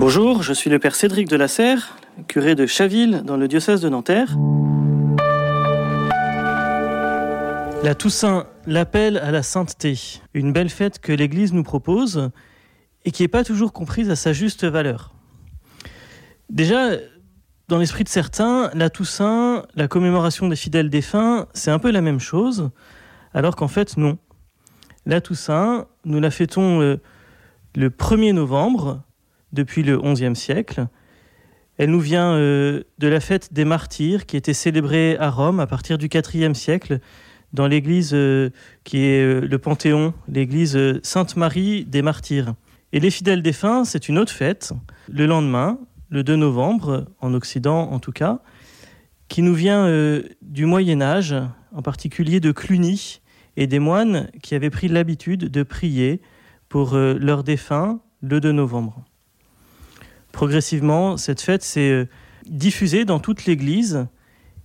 Bonjour, je suis le père Cédric de la Serre, curé de Chaville dans le diocèse de Nanterre. La Toussaint, l'appel à la sainteté, une belle fête que l'Église nous propose et qui n'est pas toujours comprise à sa juste valeur. Déjà, dans l'esprit de certains, la Toussaint, la commémoration des fidèles défunts, c'est un peu la même chose, alors qu'en fait non. La Toussaint, nous la fêtons le 1er novembre, depuis le XIe siècle. Elle nous vient euh, de la fête des martyrs qui était célébrée à Rome à partir du IVe siècle dans l'église euh, qui est euh, le Panthéon, l'église Sainte-Marie des martyrs. Et les fidèles défunts, c'est une autre fête, le lendemain, le 2 novembre, en Occident en tout cas, qui nous vient du Moyen Âge, en particulier de Cluny, et des moines qui avaient pris l'habitude de prier pour leurs défunts le 2 novembre progressivement, cette fête s'est euh, diffusée dans toute l'Église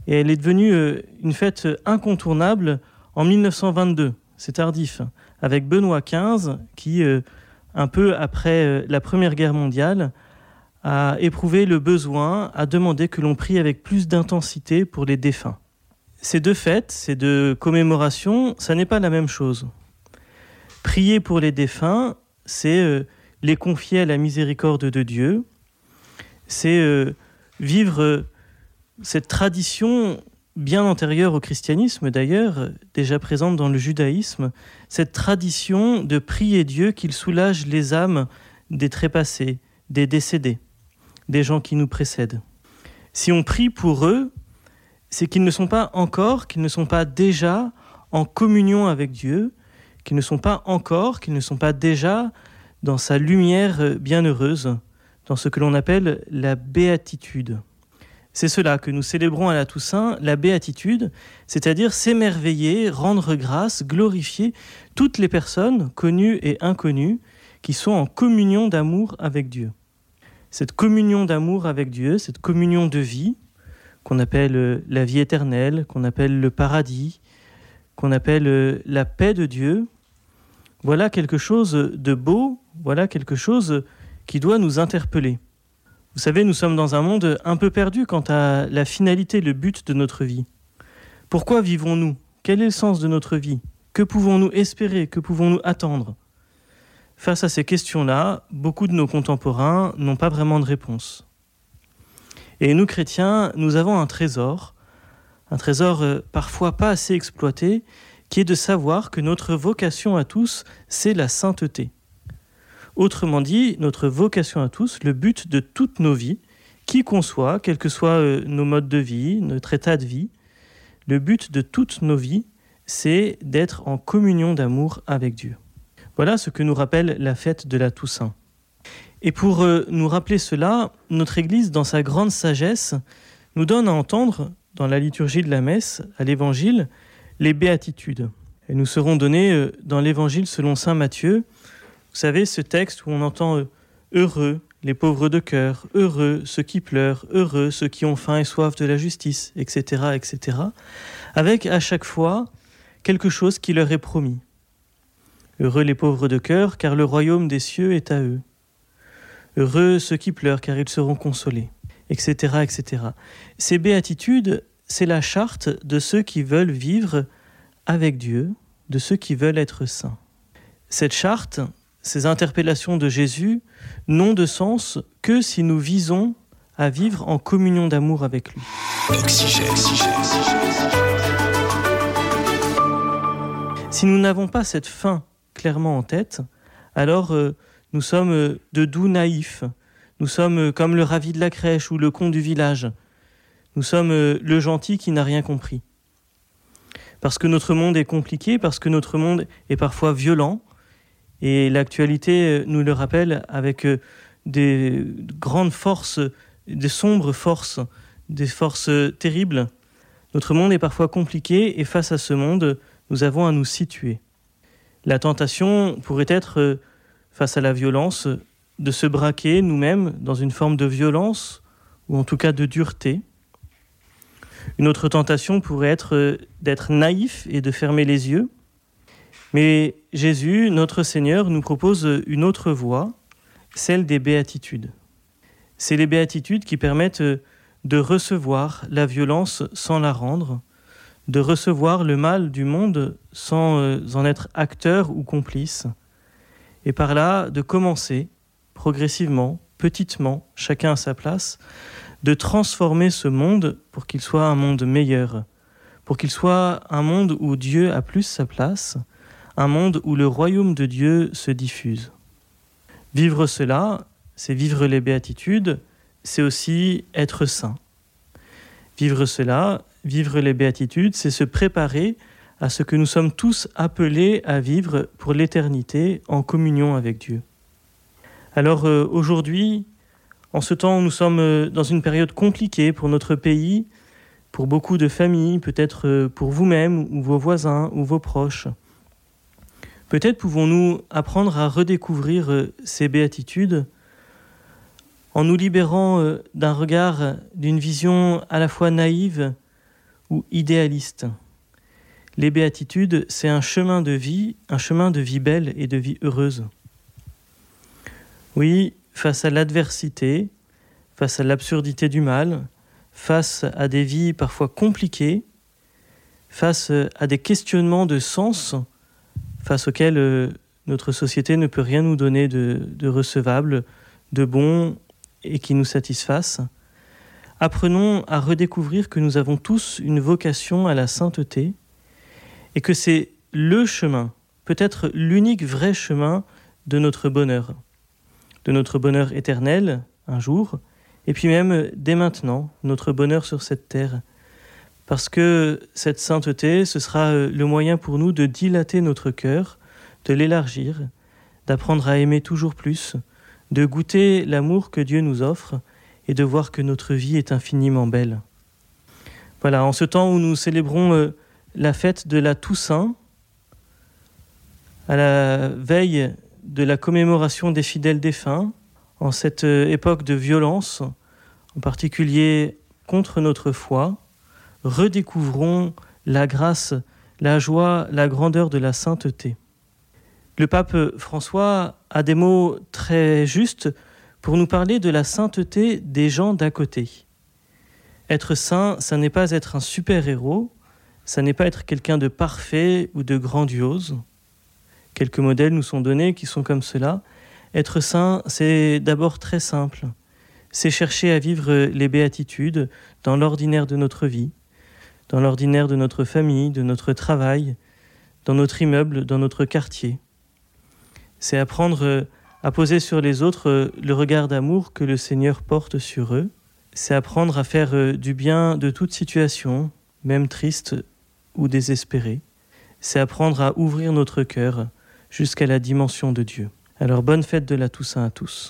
et elle est devenue euh, une fête incontournable en 1922. C'est tardif, avec Benoît XV qui, euh, un peu après la Première Guerre mondiale, a éprouvé le besoin, a demandé que l'on prie avec plus d'intensité pour les défunts. Ces deux fêtes, ces deux commémorations, ça n'est pas la même chose. Prier pour les défunts, c'est les confier à la miséricorde de Dieu, c'est euh, vivre euh, cette tradition bien antérieure au christianisme d'ailleurs, déjà présente dans le judaïsme, cette tradition de prier Dieu qu'il soulage les âmes des trépassés, des décédés, des gens qui nous précèdent. Si on prie pour eux, c'est qu'ils ne sont pas encore, qu'ils ne sont pas déjà en communion avec Dieu, qu'ils ne sont pas encore, qu'ils ne sont pas déjà dans sa lumière bienheureuse dans ce que l'on appelle la béatitude. C'est cela que nous célébrons à la Toussaint, la béatitude, c'est-à-dire s'émerveiller, rendre grâce, glorifier toutes les personnes, connues et inconnues, qui sont en communion d'amour avec Dieu. Cette communion d'amour avec Dieu, cette communion de vie, qu'on appelle la vie éternelle, qu'on appelle le paradis, qu'on appelle la paix de Dieu, voilà quelque chose de beau, voilà quelque chose qui doit nous interpeller. Vous savez, nous sommes dans un monde un peu perdu quant à la finalité, le but de notre vie. Pourquoi vivons-nous? Quel est le sens de notre vie? Que pouvons-nous espérer? Que pouvons-nous attendre? Face à ces questions-là, beaucoup de nos contemporains n'ont pas vraiment de réponse. Et nous, chrétiens, nous avons un trésor, un trésor euh, parfois pas assez exploité, qui est de savoir que notre vocation à tous, c'est la sainteté. Autrement dit, notre vocation à tous, le but de toutes nos vies, qui qu'on soit, quels que soient euh, nos modes de vie, notre état de vie, le but de toutes nos vies, c'est d'être en communion d'amour avec Dieu. Voilà ce que nous rappelle la fête de la Toussaint. Et pour euh, nous rappeler cela, notre Église, dans sa grande sagesse, nous donne à entendre, dans la liturgie de la messe, à l'Évangile, les béatitudes. Elles nous seront données euh, dans l'Évangile selon Saint Matthieu, vous savez, ce texte où on entend euh, heureux les pauvres de cœur, heureux ceux qui pleurent, heureux ceux qui ont faim et soif de la justice, etc., etc., avec à chaque fois quelque chose qui leur est promis. Heureux les pauvres de cœur, car le royaume des cieux est à eux. Heureux ceux qui pleurent, car ils seront consolés, etc., etc. Ces béatitudes, c'est la charte de ceux qui veulent vivre avec Dieu, de ceux qui veulent être saints. Cette charte, ces interpellations de Jésus n'ont de sens que si nous visons à vivre en communion d'amour avec lui. Si nous n'avons pas cette fin clairement en tête, alors euh, nous sommes euh, de doux naïfs, nous sommes euh, comme le ravi de la crèche ou le con du village, nous sommes le gentil qui n'a rien compris. Parce que notre monde est compliqué, parce que notre monde est parfois violent, et l'actualité euh, nous le rappelle avec euh, des grandes forces, des sombres forces, des forces terribles. Notre monde est parfois compliqué et face à ce monde, nous avons à nous situer. La tentation pourrait être, euh, face à la violence, de se braquer nous-mêmes dans une forme de violence ou en tout cas de dureté. Une autre tentation pourrait être d'être naïf et de fermer les yeux mais Jésus, notre Seigneur, nous propose une autre voie, celle des béatitudes. C'est les béatitudes qui permettent de recevoir la violence sans la rendre, de recevoir le mal du monde sans euh, en être acteur ou complice, et par là de commencer progressivement, petitement, chacun à sa place, de transformer ce monde pour qu'il soit un monde meilleur, pour qu'il soit un monde où Dieu a plus sa place, un monde où le royaume de Dieu se diffuse. Vivre cela, c'est vivre les béatitudes, c'est aussi être saint. Vivre cela, vivre les béatitudes, c'est se préparer à ce que nous sommes tous appelés à vivre pour l'éternité en communion avec Dieu. Alors euh, aujourd'hui, en ce temps où nous sommes euh, dans une période compliquée pour notre pays, pour beaucoup de familles, peut-être euh, pour vous-même ou vos voisins ou vos proches, peut-être pouvons-nous apprendre à redécouvrir ces béatitudes en nous libérant d'un regard, d'une vision à la fois naïve ou idéaliste. Les béatitudes, c'est un chemin de vie, un chemin de vie belle et de vie heureuse. Oui, face à l'adversité, face à l'absurdité du mal, face à des vies parfois compliquées, face à des questionnements de sens, face auxquels euh, notre société ne peut rien nous donner de recevable, de bon et qui nous satisfasse, apprenons à redécouvrir que nous avons tous une vocation à la sainteté et que c'est le chemin, peut-être l'unique vrai chemin de notre bonheur, de notre bonheur éternel un jour, et puis même dès maintenant, notre bonheur sur cette terre. Parce que cette sainteté, ce sera euh, le moyen pour nous de dilater notre cœur, de l'élargir, d'apprendre à aimer toujours plus, de goûter l'amour que Dieu nous offre, et de voir que notre vie est infiniment belle. Voilà, en ce temps où nous célébrons euh, la fête de la Toussaint, à la veille de la commémoration des fidèles défunts, en cette euh, époque de violence, en particulier contre notre foi, redécouvrons la grâce, la joie, la grandeur de la sainteté. Le pape François a des mots très justes pour nous parler de la sainteté des gens d'à côté. Être saint, ça n'est pas être un super-héros, ça n'est pas être quelqu'un de parfait ou de grandiose. Quelques modèles nous sont donnés qui sont comme cela. Être saint, c'est d'abord très simple. C'est chercher à vivre les béatitudes dans l'ordinaire de notre vie, dans l'ordinaire de notre famille, de notre travail, dans notre immeuble, dans notre quartier. C'est apprendre à poser sur les autres euh, le regard d'amour que le Seigneur porte sur eux. C'est apprendre à faire euh, du bien de toute situation, même triste ou désespérée. C'est apprendre à ouvrir notre cœur jusqu'à la dimension de Dieu. Alors bonne fête de la Toussaint à tous.